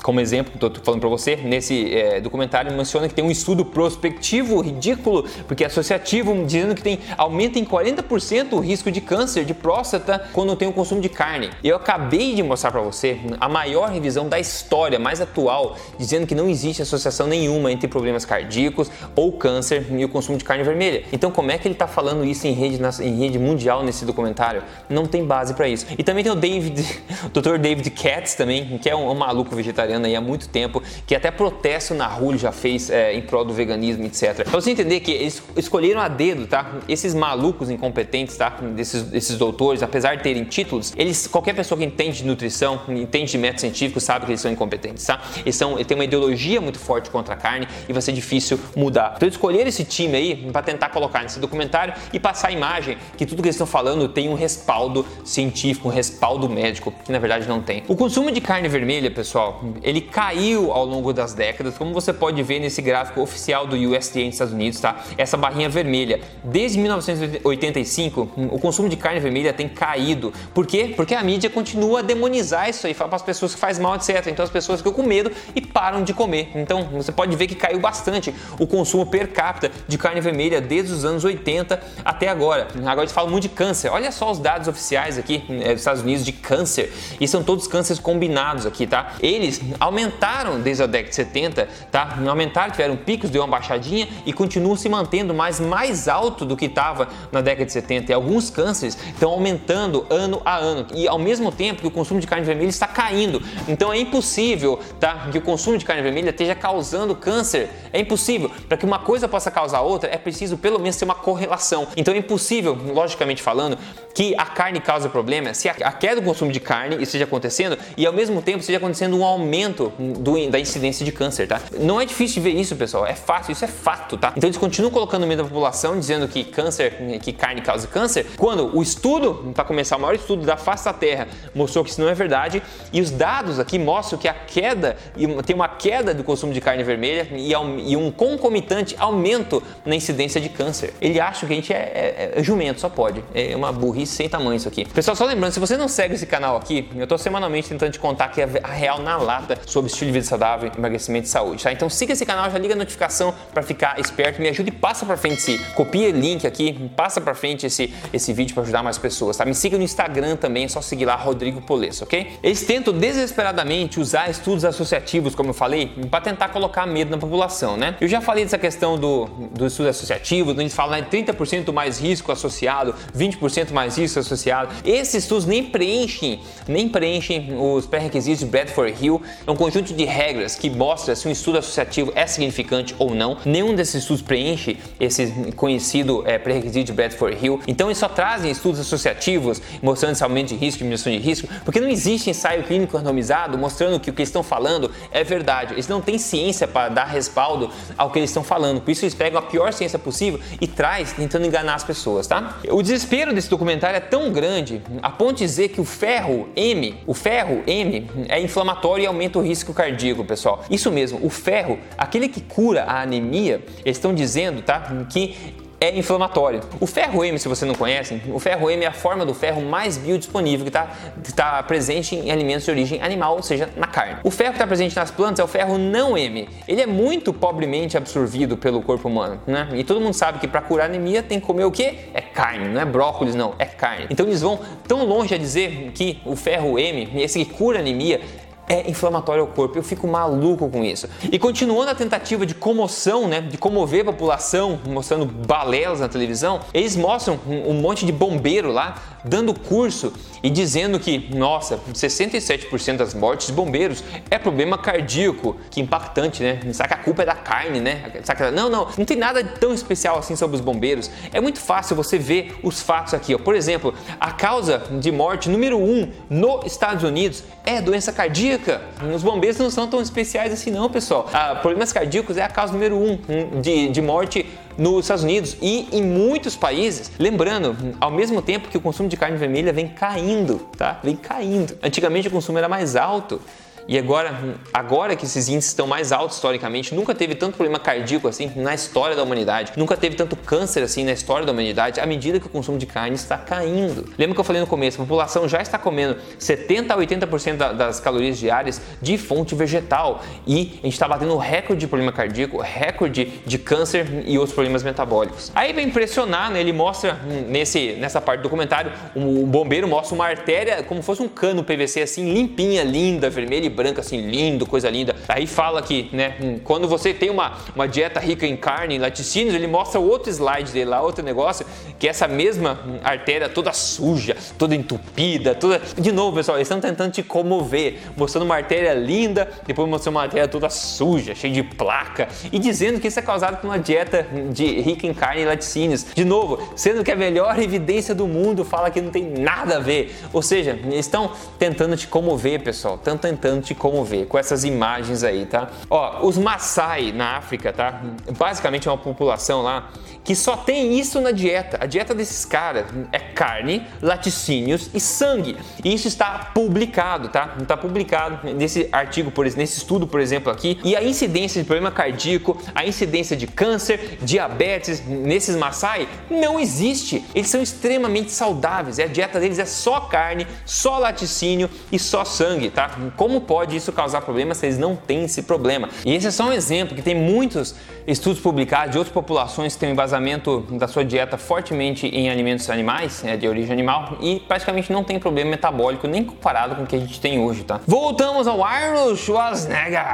como exemplo que estou falando para você, nesse é, documentário menciona que tem um estudo prospectivo ridículo, porque é associativo, dizendo que tem aumenta em 40% o risco de câncer de próstata quando tem o consumo de carne. Eu acabei de mostrar para você a maior revisão da história mais atual, dizendo que não existe associação nenhuma entre problemas cardíacos ou câncer e o consumo de carne vermelha. Então, como é que ele está falando isso em rede, em rede mundial nesse documentário? Não tem base para isso. E também tem o David, o Dr. David Katz também, que é um, um, maluco vegetariano aí há muito tempo, que até protesto na rua já fez é, em prol do veganismo, etc. Pra você entender que eles escolheram a dedo, tá? Esses malucos incompetentes, tá? Desses, desses doutores, apesar de terem títulos, eles, qualquer pessoa que entende de nutrição, entende de método científico, sabe que eles são incompetentes, tá? Eles, são, eles têm uma ideologia muito forte contra a carne e vai ser difícil mudar. Então escolher esse time aí para tentar colocar nesse documentário e passar a imagem que tudo que eles estão falando tem um respaldo científico, um respaldo médico, que na verdade não tem. O consumo de carne vermelha, pessoal, ele caiu ao longo das décadas, como você pode ver nesse gráfico oficial do USDA nos Estados Unidos, tá? Essa barrinha vermelha. Desde 1985, o consumo de carne vermelha tem caído. Por quê? Porque a mídia continua a demonizar isso aí, fala para as pessoas que faz mal, etc. Então as pessoas ficam com medo e param de comer. Então você pode ver que caiu bastante o consumo per capita de carne vermelha desde os anos 80 até agora. Agora a gente fala muito de câncer. Olha só os dados oficiais aqui é, dos Estados Unidos de câncer. E são todos cânceres combinados aqui, tá? Eles aumentaram desde a década de 70, tá? Aumentaram, tiveram picos, deu uma baixadinha e continuam se mantendo mais mais alto do que estava na década de 70. E alguns cânceres estão aumentando ano a ano. E ao mesmo tempo que o consumo de carne vermelha está caindo. Então é impossível, tá? Que o consumo de carne vermelha esteja causando câncer. É impossível. Para que uma coisa possa causar outra, é preciso pelo menos ter uma correlação. Então é impossível, logicamente falando, que a carne cause problema se a queda do consumo de carne esteja acontecendo e ao mesmo tempo esteja acontecendo um aumento do, da incidência de câncer, tá? Não é difícil de ver isso, pessoal. É fácil, isso é fato, tá? Então eles continuam colocando medo da população, dizendo que câncer, que carne causa câncer, quando o estudo, para começar, o maior estudo da face da Terra mostrou que isso não é verdade e os dados aqui mostram que a queda, tem uma queda do consumo de carne vermelha e, um concomitante aumento na incidência de câncer. Ele acha que a gente é, é, é jumento, só pode. É uma burrice sem tamanho isso aqui. Pessoal, só lembrando, se você não segue esse canal aqui, eu estou semanalmente tentando te contar aqui a real na lata sobre estilo de vida saudável, emagrecimento e saúde, tá? Então siga esse canal, já liga a notificação para ficar esperto, me ajude e passa para frente esse, copia link aqui, passa para frente esse, esse vídeo para ajudar mais pessoas, tá? Me siga no Instagram também, é só seguir lá, Rodrigo Polesso, ok? Eles tentam desesperadamente usar estudos associativos, como eu falei, para tentar colocar medo na população, né? Eu já falei dessa questão do, do estudo associativo, eles falam de 30% mais risco associado, 20% mais risco associado. Esses estudos nem preenchem, nem preenchem os pré-requisitos de Bradford Hill. É um conjunto de regras que mostra se um estudo associativo é significante ou não. Nenhum desses estudos preenche esse conhecido é, pré-requisito de Bradford Hill. Então eles só trazem estudos associativos mostrando esse aumento de risco, diminuição de risco, porque não existe ensaio clínico randomizado mostrando que o que eles estão falando é verdade. Eles não têm ciência para dar respaldo ao que eles estão falando. Por isso eles pegam a pior ciência possível e traz tentando enganar as pessoas, tá? O desespero desse documentário é tão grande a ponto de dizer que o ferro M, o ferro M é inflamatório e aumenta o risco cardíaco, pessoal. Isso mesmo, o ferro, aquele que cura a anemia, eles estão dizendo, tá? Que é inflamatório. O ferro M, se você não conhece, o ferro M é a forma do ferro mais biodisponível que está tá presente em alimentos de origem animal, ou seja, na carne. O ferro que está presente nas plantas é o ferro não M. Ele é muito pobremente absorvido pelo corpo humano, né? E todo mundo sabe que para curar anemia tem que comer o que? É carne, não é brócolis, não, é carne. Então eles vão tão longe a dizer que o ferro M, esse que cura anemia, é inflamatório ao corpo. Eu fico maluco com isso. E continuando a tentativa de comoção, né, de comover a população, mostrando balelas na televisão, eles mostram um, monte de bombeiro lá dando curso e dizendo que, nossa, 67% das mortes de bombeiros é problema cardíaco. Que impactante, né? Será que a culpa é da carne, né? Não, não, não tem nada tão especial assim sobre os bombeiros. É muito fácil você ver os fatos aqui. Ó. Por exemplo, a causa de morte número 1 um nos Estados Unidos é doença cardíaca. Os bombeiros não são tão especiais assim, não, pessoal. Ah, problemas cardíacos é a causa número 1 um de, de morte nos Estados Unidos e em muitos países. Lembrando, ao mesmo tempo que o consumo de carne vermelha vem caindo, tá? Vem caindo. Antigamente o consumo era mais alto. E agora, agora que esses índices estão mais altos historicamente, nunca teve tanto problema cardíaco assim na história da humanidade, nunca teve tanto câncer assim na história da humanidade, à medida que o consumo de carne está caindo. Lembra que eu falei no começo, a população já está comendo 70 a 80% das calorias diárias de fonte vegetal e a gente está batendo recorde de problema cardíaco, recorde de câncer e outros problemas metabólicos. Aí para impressionar, né, ele mostra nesse, nessa parte do documentário, o bombeiro mostra uma artéria como fosse um cano PVC assim, limpinha, linda, vermelha branca, assim, lindo, coisa linda. Aí fala que, né, hum, quando você tem uma, uma dieta rica em carne, em laticínios, ele mostra outro slide dele lá, outro negócio, que é essa mesma artéria toda suja, toda entupida, toda. De novo, pessoal, eles estão tentando te comover, mostrando uma artéria linda, depois mostrando uma artéria toda suja, cheia de placa, e dizendo que isso é causado por uma dieta de rica em carne e laticínios. De novo, sendo que a melhor evidência do mundo fala que não tem nada a ver. Ou seja, eles estão tentando te comover, pessoal, estão tentando te comover com essas imagens aí, tá? Ó, os Maasai na África, tá? Basicamente é uma população lá que só tem isso na dieta. A dieta desses caras é carne, laticínios e sangue. E isso está publicado, tá? Está publicado nesse artigo, por nesse estudo, por exemplo, aqui. E a incidência de problema cardíaco, a incidência de câncer, diabetes nesses Maasai não existe. Eles são extremamente saudáveis. A dieta deles é só carne, só laticínio e só sangue, tá? Como pode isso causar problemas se eles não têm esse problema? E esse é só um exemplo que tem muitos estudos publicados de outras populações que têm um embasamento da sua dieta fortemente em alimentos animais, né, de origem animal, e praticamente não tem problema metabólico nem comparado com o que a gente tem hoje, tá? Voltamos ao Arnold Schwarzenegger.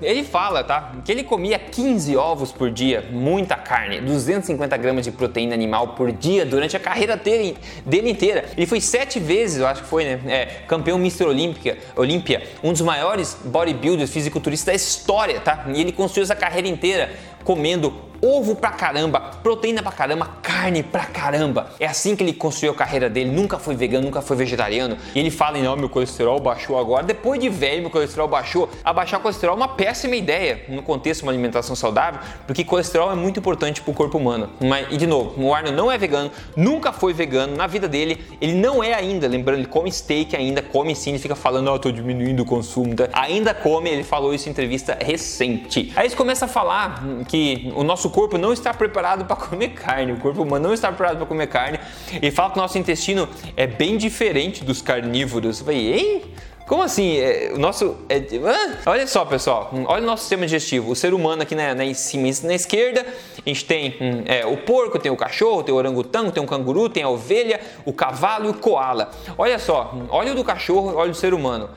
Ele fala, tá, que ele comia 15 ovos por dia, muita carne, 250 gramas de proteína animal por dia durante a carreira dele, dele inteira. Ele foi sete vezes, eu acho que foi, né, é, campeão Mr. Olímpia, Olímpia, um dos maiores bodybuilders, fisiculturistas da história, tá? E ele construiu essa carreira inteira comendo ovo pra caramba, proteína pra caramba, carne pra caramba. É assim que ele construiu a carreira dele, nunca foi vegano, nunca foi vegetariano. E ele fala, não, meu colesterol baixou agora. Depois de velho, meu colesterol baixou. Abaixar o colesterol é uma péssima ideia no contexto de uma alimentação saudável, porque colesterol é muito importante pro corpo humano. Mas, e de novo, o Arno não é vegano, nunca foi vegano na vida dele, ele não é ainda, lembrando, ele come steak ainda, come sim, ele fica falando, ó, oh, tô diminuindo o consumo, tá? ainda come, ele falou isso em entrevista recente. Aí eles começam a falar que o nosso corpo não está preparado para comer carne, o corpo humano não está preparado para comer carne. E fala que o nosso intestino é bem diferente dos carnívoros. Eu falei, hein? Como assim? É, o nosso. É, ah, olha só, pessoal. Olha o nosso sistema digestivo. O ser humano aqui na, na, em cima na esquerda, a gente tem hum, é, o porco, tem o cachorro, tem o orangotango, tem o canguru, tem a ovelha, o cavalo e o koala. Olha só, hum, olha o do cachorro, olha o do ser humano.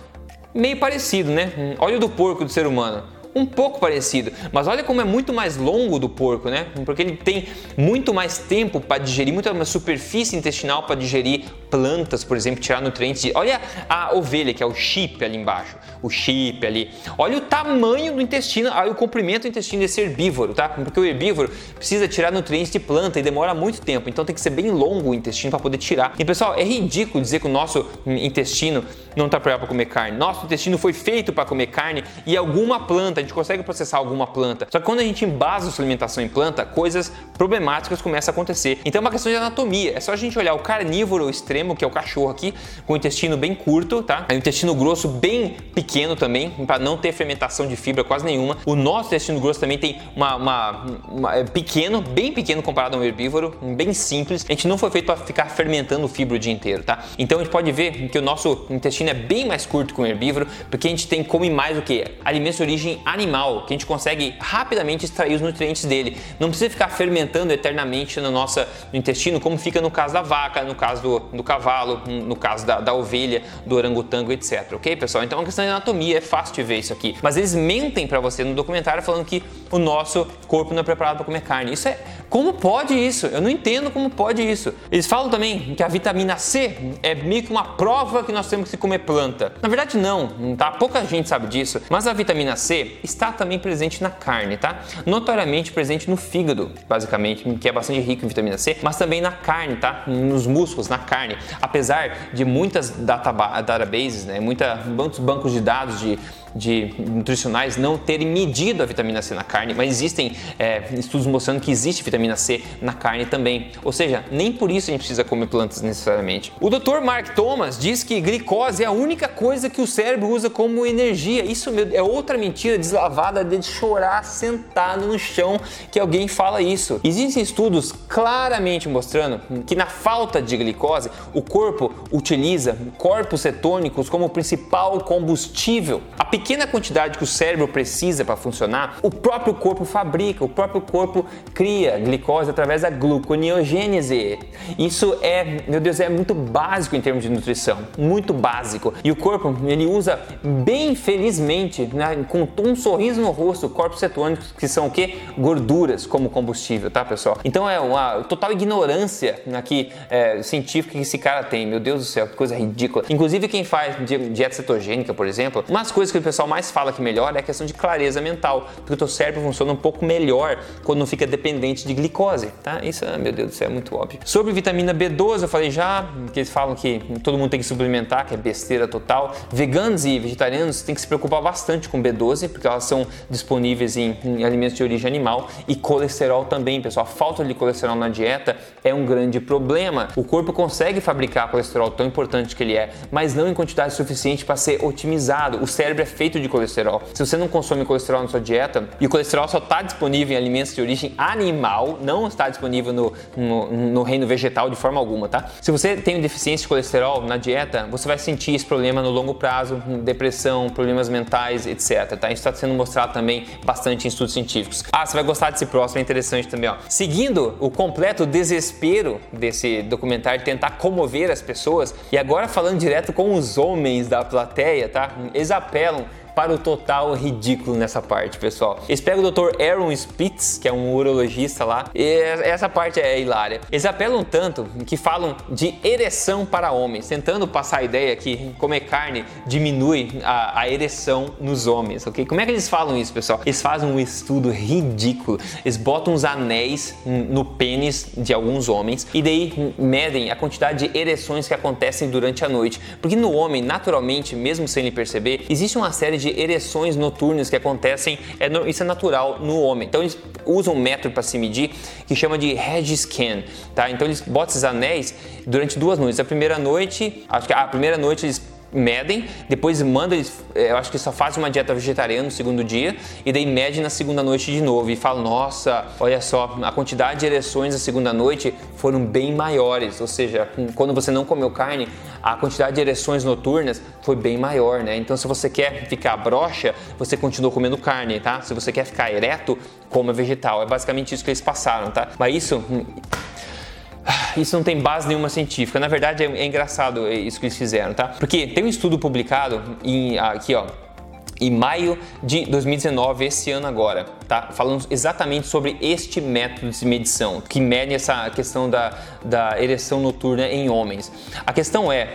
Meio parecido, né? Hum, olha o do porco do ser humano um pouco parecido. Mas olha como é muito mais longo do porco, né? Porque ele tem muito mais tempo para digerir, muito mais superfície intestinal para digerir plantas, por exemplo, tirar nutrientes. Olha a ovelha, que é o chip ali embaixo, o chip ali. Olha o tamanho do intestino, olha o comprimento do intestino desse herbívoro, tá? Porque o herbívoro precisa tirar nutrientes de planta e demora muito tempo, então tem que ser bem longo o intestino para poder tirar. E pessoal, é ridículo dizer que o nosso intestino não está preparado para comer carne. Nosso intestino foi feito para comer carne e alguma planta gente consegue processar alguma planta. Só que quando a gente embasa a sua alimentação em planta, coisas problemáticas começam a acontecer. Então é uma questão de anatomia. É só a gente olhar o carnívoro extremo extremo, que é o cachorro aqui, com o intestino bem curto, tá? O intestino grosso bem pequeno também, para não ter fermentação de fibra quase nenhuma. O nosso intestino grosso também tem uma, uma, uma é pequeno, bem pequeno comparado a um herbívoro, bem simples. A gente não foi feito para ficar fermentando fibra o dia inteiro, tá? Então a gente pode ver que o nosso intestino é bem mais curto que um herbívoro, porque a gente tem come mais o que alimentos de origem animal, que a gente consegue rapidamente extrair os nutrientes dele. Não precisa ficar fermentando eternamente no nosso intestino, como fica no caso da vaca, no caso do, do cavalo, no caso da, da ovelha, do orangotango, etc. Ok, pessoal? Então é uma questão de anatomia, é fácil de ver isso aqui. Mas eles mentem para você no documentário falando que o nosso corpo não é preparado para comer carne. Isso é. Como pode isso? Eu não entendo como pode isso. Eles falam também que a vitamina C é meio que uma prova que nós temos que comer planta. Na verdade, não, tá? Pouca gente sabe disso, mas a vitamina C está também presente na carne, tá? Notoriamente presente no fígado, basicamente, que é bastante rico em vitamina C, mas também na carne, tá? Nos músculos, na carne. Apesar de muitas databases, né? Muita, muitos bancos de dados de de nutricionais não terem medido a vitamina C na carne, mas existem é, estudos mostrando que existe vitamina C na carne também. Ou seja, nem por isso a gente precisa comer plantas necessariamente. O Dr. Mark Thomas diz que glicose é a única coisa que o cérebro usa como energia. Isso é outra mentira deslavada de chorar sentado no chão que alguém fala isso. Existem estudos claramente mostrando que na falta de glicose, o corpo utiliza corpos cetônicos como principal combustível. A pequena quantidade que o cérebro precisa para funcionar, o próprio corpo fabrica, o próprio corpo cria glicose através da gluconeogênese. Isso é, meu Deus, é muito básico em termos de nutrição, muito básico. E o corpo, ele usa bem felizmente, né, com um sorriso no rosto, corpos cetônicos que são o que? Gorduras como combustível, tá, pessoal? Então é uma total ignorância aqui é, científica que esse cara tem. Meu Deus do céu, que coisa ridícula. Inclusive quem faz dieta cetogênica, por exemplo, umas coisas que o pessoal mais fala que melhora é a questão de clareza mental, porque o teu cérebro funciona um pouco melhor quando não fica dependente de glicose, tá? Isso, ah, meu Deus do céu, é muito óbvio. Sobre vitamina B12, eu falei já, que eles falam que todo mundo tem que suplementar, que é besteira total. Veganos e vegetarianos têm que se preocupar bastante com B12, porque elas são disponíveis em, em alimentos de origem animal e colesterol também, pessoal. A falta de colesterol na dieta é um grande problema. O corpo consegue fabricar colesterol tão importante que ele é, mas não em quantidade suficiente para ser otimizado. O cérebro é feito de colesterol. Se você não consome colesterol na sua dieta e o colesterol só está disponível em alimentos de origem animal, não está disponível no, no, no, reino vegetal de forma alguma, tá? Se você tem deficiência de colesterol na dieta, você vai sentir esse problema no longo prazo, depressão, problemas mentais, etc. Tá? Isso está sendo mostrado também bastante em estudos científicos. Ah, você vai gostar desse próximo, é interessante também. Ó. Seguindo o completo desespero desse documentário, tentar comover as pessoas, e agora falando direto com os homens da plateia, tá? Eles apelam para o total ridículo nessa parte, pessoal. Eles pegam o Dr. Aaron Spitz, que é um urologista lá, e essa parte é hilária. Eles apelam tanto que falam de ereção para homens, tentando passar a ideia que comer carne diminui a, a ereção nos homens, ok? Como é que eles falam isso, pessoal? Eles fazem um estudo ridículo. Eles botam uns anéis no pênis de alguns homens e daí medem a quantidade de ereções que acontecem durante a noite. Porque no homem, naturalmente, mesmo sem ele perceber, existe uma série de de ereções noturnas que acontecem, é, isso é natural no homem. Então eles usam um método para se medir que chama de Scan, tá? Então eles botam esses anéis durante duas noites. A primeira noite, acho que a primeira noite eles medem, depois mandam, é, eu acho que só fazem uma dieta vegetariana no segundo dia e daí medem na segunda noite de novo e falam, nossa, olha só, a quantidade de ereções na segunda noite foram bem maiores, ou seja, quando você não comeu carne, a quantidade de ereções noturnas foi bem maior, né? Então se você quer ficar broxa, você continua comendo carne, tá? Se você quer ficar ereto, coma vegetal. É basicamente isso que eles passaram, tá? Mas isso isso não tem base nenhuma científica. Na verdade, é, é engraçado isso que eles fizeram, tá? Porque tem um estudo publicado em, aqui, ó, em maio de 2019, esse ano agora, tá? Falando exatamente sobre este método de medição que mede essa questão da, da ereção noturna em homens. A questão é,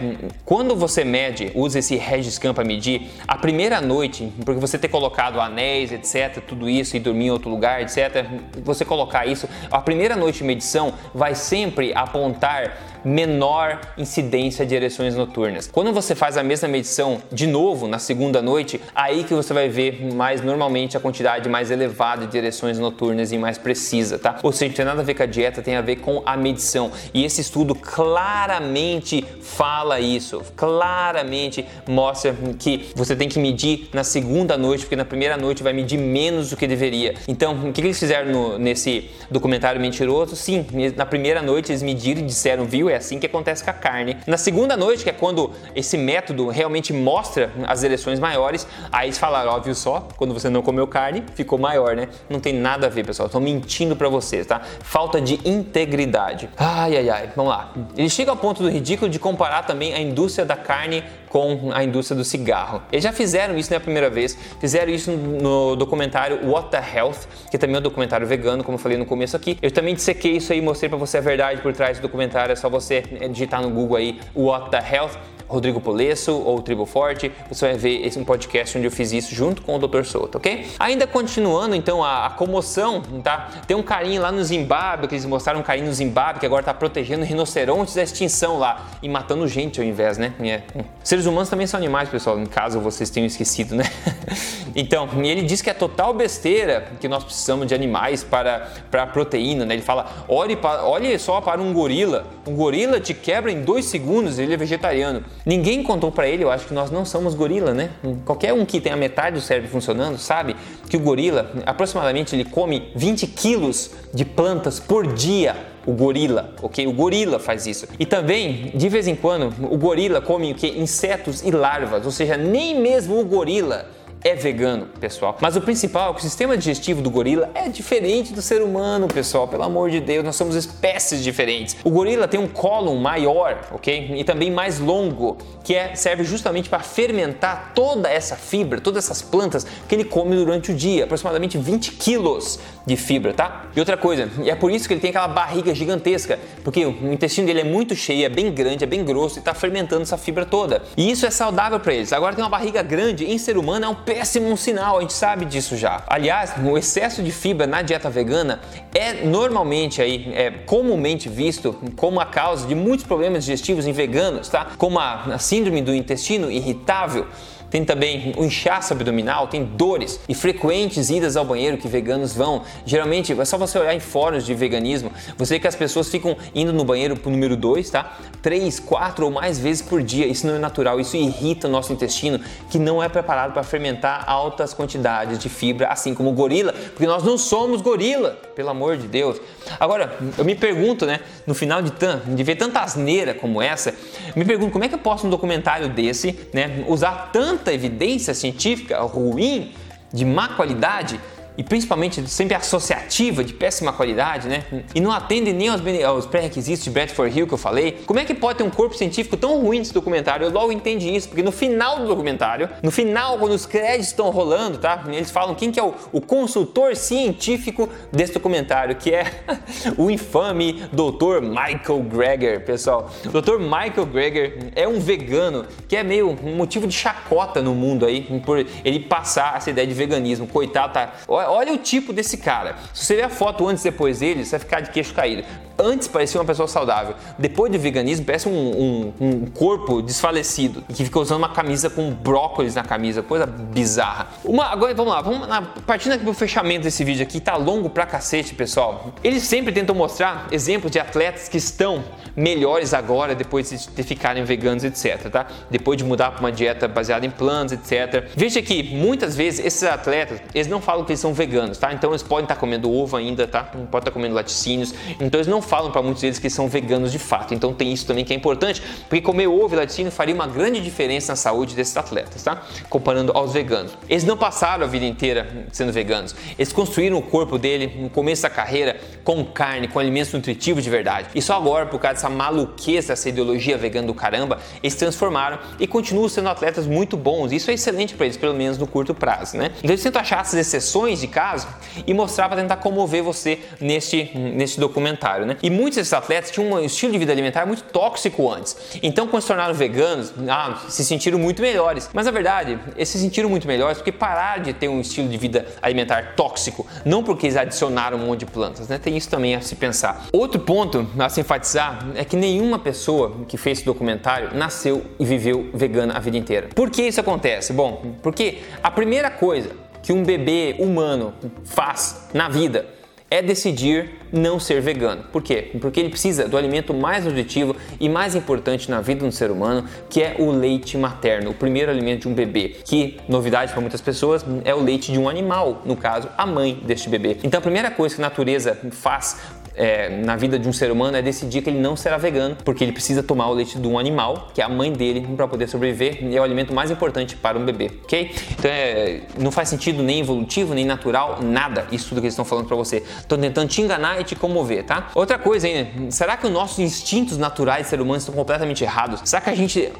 quando você mede, usa esse Regiscan para medir, a primeira noite, porque você ter colocado anéis, etc, tudo isso e dormir em outro lugar, etc, você colocar isso, a primeira noite de medição vai sempre apontar menor incidência de ereções noturnas. Quando você faz a mesma medição de novo na segunda noite, aí que você vai ver mais normalmente a quantidade mais elevada de ereções noturnas e mais precisa, tá? Ou seja, não tem nada a ver com a dieta, tem a ver com a medição. E esse estudo claramente fala isso, claramente mostra que você tem que medir na segunda noite, porque na primeira noite vai medir menos do que deveria. Então, o que eles fizeram no, nesse documentário mentiroso? Sim, na primeira noite eles mediram e disseram, viu, é assim que acontece com a carne. Na segunda noite, que é quando esse método realmente mostra as ereções maiores, aí eles falaram, ó, viu só, quando você não comeu carne, ficou maior, né? Não tem nada a ver, pessoal. Estou mentindo para vocês, tá? Falta de integridade. Ai, ai, ai. Vamos lá. Ele chega ao ponto do ridículo de comparar também a indústria da carne com a indústria do cigarro. Eles já fizeram isso na primeira vez, fizeram isso no documentário What the Health, que também é um documentário vegano, como eu falei no começo aqui. Eu também dissequei isso aí, mostrei para você a verdade por trás do documentário, é só você digitar no Google aí What the Health Rodrigo Polesso ou Tribo Forte, você vai ver esse um podcast onde eu fiz isso junto com o Dr. Souto, ok? Ainda continuando então a, a comoção, tá? Tem um carinho lá no Zimbábue, que eles mostraram um carinho no Zimbábue que agora tá protegendo rinocerontes da extinção lá e matando gente ao invés, né? É. Seres humanos também são animais, pessoal, em caso vocês tenham esquecido, né? então, ele diz que é total besteira que nós precisamos de animais para, para proteína, né? Ele fala, olhe, olhe só para um gorila, um gorila te quebra em dois segundos, ele é vegetariano. Ninguém contou para ele, eu acho que nós não somos gorila, né? Qualquer um que tenha metade do cérebro funcionando sabe que o gorila, aproximadamente, ele come 20 quilos de plantas por dia o gorila, ok? O gorila faz isso. E também, de vez em quando, o gorila come o que? Insetos e larvas, ou seja, nem mesmo o gorila é vegano, pessoal. Mas o principal é que o sistema digestivo do gorila é diferente do ser humano, pessoal. Pelo amor de Deus, nós somos espécies diferentes. O gorila tem um cólon maior, ok? E também mais longo, que é, serve justamente para fermentar toda essa fibra, todas essas plantas que ele come durante o dia, aproximadamente 20 quilos de fibra, tá? E outra coisa, é por isso que ele tem aquela barriga gigantesca, porque o intestino dele é muito cheio, é bem grande, é bem grosso e está fermentando essa fibra toda. E isso é saudável para eles. Agora tem uma barriga grande em ser humano é um péssimo sinal, a gente sabe disso já. Aliás, o excesso de fibra na dieta vegana é normalmente aí, é comumente visto como a causa de muitos problemas digestivos em veganos, tá? Como a, a síndrome do intestino irritável, tem também o inchaço abdominal, tem dores e frequentes idas ao banheiro que veganos vão. Geralmente, é só você olhar em fóruns de veganismo, você vê que as pessoas ficam indo no banheiro pro número 2, tá? 3, 4 ou mais vezes por dia. Isso não é natural, isso irrita o nosso intestino, que não é preparado para fermentar altas quantidades de fibra, assim como gorila, porque nós não somos gorila, pelo amor de Deus. Agora, eu me pergunto, né, no final de, de ver tanta asneira como essa, me pergunto como é que eu posso um documentário desse, né, usar tanto tanta evidência científica ruim, de má qualidade, e principalmente sempre associativa, de péssima qualidade, né? E não atende nem aos, aos pré-requisitos de Bradford Hill que eu falei. Como é que pode ter um corpo científico tão ruim nesse documentário? Eu logo entendi isso, porque no final do documentário, no final, quando os créditos estão rolando, tá? Eles falam quem que é o, o consultor científico desse documentário, que é o infame Dr. Michael Greger, pessoal. Dr. Michael Greger é um vegano que é meio um motivo de chacota no mundo aí, por ele passar essa ideia de veganismo. Coitado, tá? Olha o tipo desse cara. Se você ver a foto antes e depois dele, você vai ficar de queixo caído. Antes parecia uma pessoa saudável. Depois do veganismo, parece um, um, um corpo desfalecido que fica usando uma camisa com brócolis na camisa, coisa bizarra. Uma, agora vamos lá, vamos na, partindo aqui pro fechamento desse vídeo aqui, tá longo pra cacete, pessoal. Eles sempre tentam mostrar exemplos de atletas que estão melhores agora depois de ficarem veganos, etc, tá? Depois de mudar para uma dieta baseada em plantas, etc. Veja que muitas vezes esses atletas, eles não falam que eles são veganos, tá? Então eles podem estar comendo ovo ainda, tá? Não podem estar comendo laticínios. Então eles não falam para muitos deles que são veganos de fato. Então tem isso também que é importante, porque comer ovo e laticínio faria uma grande diferença na saúde desses atletas, tá? Comparando aos veganos. Eles não passaram a vida inteira sendo veganos. Eles construíram o corpo dele no começo da carreira com carne, com alimentos nutritivos de verdade. E só agora, por causa dessa maluqueza, essa ideologia vegana do caramba, eles transformaram e continuam sendo atletas muito bons. Isso é excelente para eles, pelo menos no curto prazo, né? Então eles tentam achar essas exceções de caso e mostrar para tentar comover você neste, neste documentário. Né? E muitos desses atletas tinham um estilo de vida alimentar muito tóxico antes. Então, quando se tornaram veganos, ah, se sentiram muito melhores. Mas na verdade, eles se sentiram muito melhores porque pararam de ter um estilo de vida alimentar tóxico, não porque eles adicionaram um monte de plantas. Né? Tem isso também a se pensar. Outro ponto a se enfatizar é que nenhuma pessoa que fez esse documentário nasceu e viveu vegana a vida inteira. Por que isso acontece? Bom, porque a primeira coisa que um bebê humano faz na vida é decidir não ser vegano. Por quê? Porque ele precisa do alimento mais nutritivo e mais importante na vida do ser humano, que é o leite materno, o primeiro alimento de um bebê, que, novidade para muitas pessoas, é o leite de um animal, no caso, a mãe deste bebê. Então a primeira coisa que a natureza faz é, na vida de um ser humano é decidir que ele não será vegano, porque ele precisa tomar o leite de um animal, que é a mãe dele, para poder sobreviver, e é o alimento mais importante para um bebê, ok? Então é, não faz sentido nem evolutivo, nem natural, nada isso tudo que eles estão falando para você. Estão tentando te enganar e te comover, tá? Outra coisa hein? será que os nossos instintos naturais ser humano estão completamente errados? Será que a gente,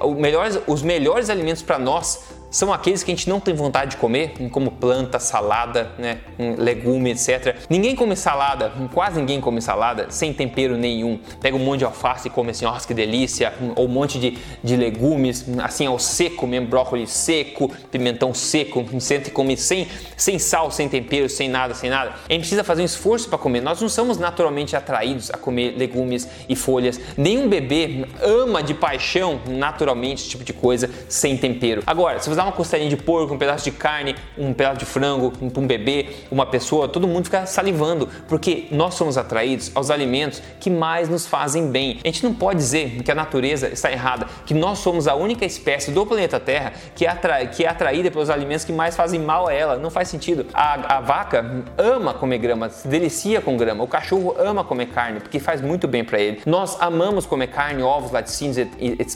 os melhores alimentos para nós são aqueles que a gente não tem vontade de comer, como planta, salada, né, legume, etc. Ninguém come salada, quase ninguém come salada sem tempero nenhum. Pega um monte de alface e come assim, nossa que delícia, ou um monte de, de legumes, assim ao seco mesmo, brócolis seco, pimentão seco, senta e come sem, sem sal, sem tempero, sem nada, sem nada. A gente precisa fazer um esforço para comer. Nós não somos naturalmente atraídos a comer legumes e folhas. Nenhum bebê ama de paixão naturalmente esse tipo de coisa sem tempero. Agora, se você uma costelinha de porco, um pedaço de carne, um pedaço de frango um, um bebê, uma pessoa, todo mundo fica salivando, porque nós somos atraídos aos alimentos que mais nos fazem bem. A gente não pode dizer que a natureza está errada, que nós somos a única espécie do planeta Terra que é, atra que é atraída pelos alimentos que mais fazem mal a ela. Não faz sentido. A, a vaca ama comer grama, se delicia com grama. O cachorro ama comer carne, porque faz muito bem para ele. Nós amamos comer carne, ovos, laticínios,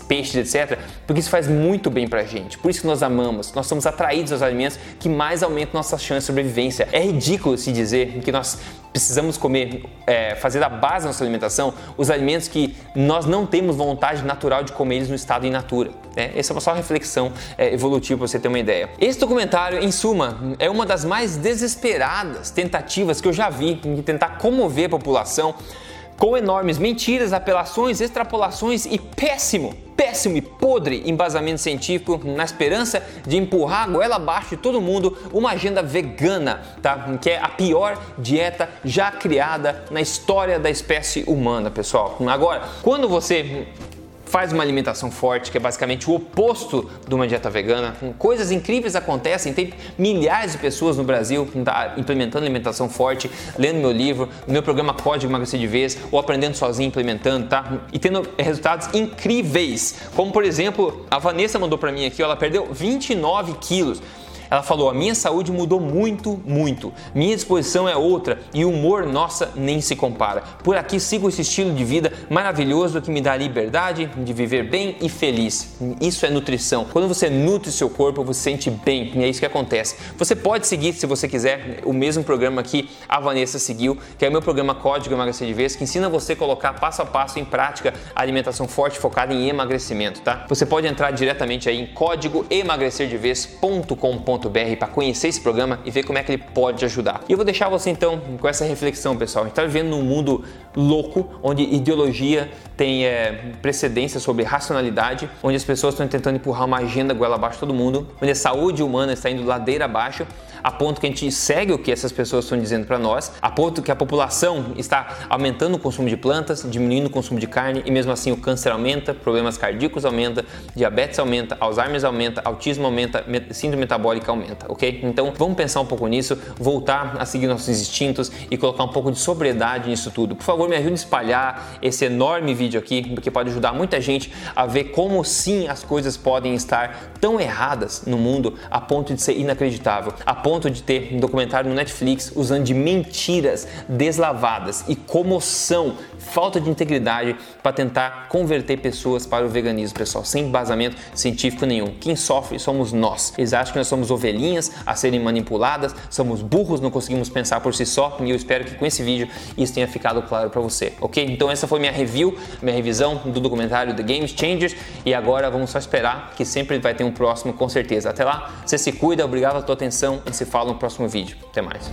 peixes, etc., porque isso faz muito bem pra gente. Por isso que nós amamos amamos, nós somos atraídos aos alimentos que mais aumentam nossas chances de sobrevivência. É ridículo se dizer que nós precisamos comer, é, fazer da base da nossa alimentação os alimentos que nós não temos vontade natural de comer eles no estado in natura. Né? Essa é uma só reflexão é, evolutiva para você ter uma ideia. Esse documentário, em suma, é uma das mais desesperadas tentativas que eu já vi de tentar comover a população com enormes mentiras, apelações, extrapolações e péssimo, péssimo e podre embasamento científico na esperança de empurrar a goela abaixo de todo mundo uma agenda vegana, tá? Que é a pior dieta já criada na história da espécie humana, pessoal. Agora, quando você faz uma alimentação forte, que é basicamente o oposto de uma dieta vegana. Coisas incríveis acontecem, tem milhares de pessoas no Brasil tá implementando alimentação forte, lendo meu livro, meu programa Código Emagrecer de Vez, ou aprendendo sozinho, implementando, tá? E tendo resultados incríveis. Como por exemplo, a Vanessa mandou para mim aqui, ela perdeu 29 quilos. Ela falou: a minha saúde mudou muito, muito. Minha disposição é outra e o humor, nossa, nem se compara. Por aqui sigo esse estilo de vida maravilhoso que me dá liberdade de viver bem e feliz. Isso é nutrição. Quando você nutre seu corpo, você se sente bem e é isso que acontece. Você pode seguir, se você quiser, o mesmo programa que a Vanessa seguiu, que é o meu programa Código Emagrecer de Vez, que ensina você a colocar passo a passo em prática a alimentação forte focada em emagrecimento, tá? Você pode entrar diretamente aí em códigoemagrecerdevez.com.br para conhecer esse programa e ver como é que ele pode ajudar. E eu vou deixar você então com essa reflexão, pessoal. A gente está vivendo num mundo louco, onde ideologia tem é, precedência sobre racionalidade, onde as pessoas estão tentando empurrar uma agenda goela abaixo todo mundo, onde a saúde humana está indo ladeira abaixo, a ponto que a gente segue o que essas pessoas estão dizendo para nós, a ponto que a população está aumentando o consumo de plantas, diminuindo o consumo de carne e mesmo assim o câncer aumenta, problemas cardíacos aumenta, diabetes aumenta, Alzheimer aumenta, autismo aumenta, síndrome metabólica aumenta, ok? Então vamos pensar um pouco nisso, voltar a seguir nossos instintos e colocar um pouco de sobriedade nisso tudo. Por favor, me ajude a espalhar esse enorme vídeo aqui, porque pode ajudar muita gente a ver como sim as coisas podem estar tão erradas no mundo a ponto de ser inacreditável, a ponto de ter um documentário no Netflix usando de mentiras deslavadas e comoção, falta de integridade para tentar converter pessoas para o veganismo, pessoal, sem embasamento científico nenhum. Quem sofre somos nós. Eles acham que nós somos ovelhinhas a serem manipuladas, somos burros, não conseguimos pensar por si só, e eu espero que com esse vídeo isso tenha ficado claro para você, ok? Então essa foi minha review, minha revisão do documentário The Game Changers e agora vamos só esperar que sempre vai ter um próximo com certeza. Até lá, você se cuida, obrigado pela tua atenção e se fala no próximo vídeo. Até mais.